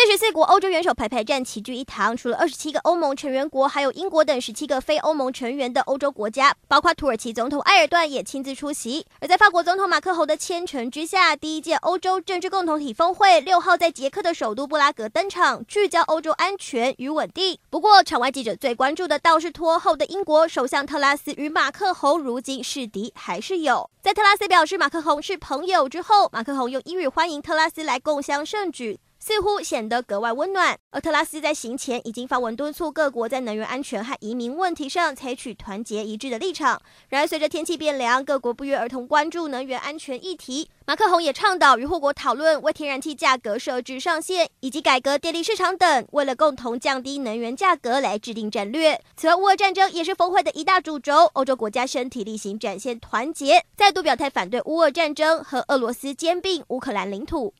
四十四国欧洲元首排排站齐聚一堂，除了二十七个欧盟成员国，还有英国等十七个非欧盟成员的欧洲国家，包括土耳其总统埃尔段也亲自出席。而在法国总统马克宏的牵成之下，第一届欧洲政治共同体峰会六号在捷克的首都布拉格登场，聚焦欧洲安全与稳定。不过，场外记者最关注的倒是拖后的英国首相特拉斯与马克宏，如今是敌还是友？在特拉斯表示马克宏是朋友之后，马克宏用英语欢迎特拉斯来共襄盛举。似乎显得格外温暖，而特拉斯在行前已经发文敦促各国在能源安全和移民问题上采取团结一致的立场。然而，随着天气变凉，各国不约而同关注能源安全议题。马克宏也倡导与祸国讨论为天然气价格设置上限，以及改革电力市场等，为了共同降低能源价格来制定战略。此外，乌俄战争也是峰会的一大主轴，欧洲国家身体力行展现团结，再度表态反对乌俄战争和俄罗斯兼并乌克兰领土。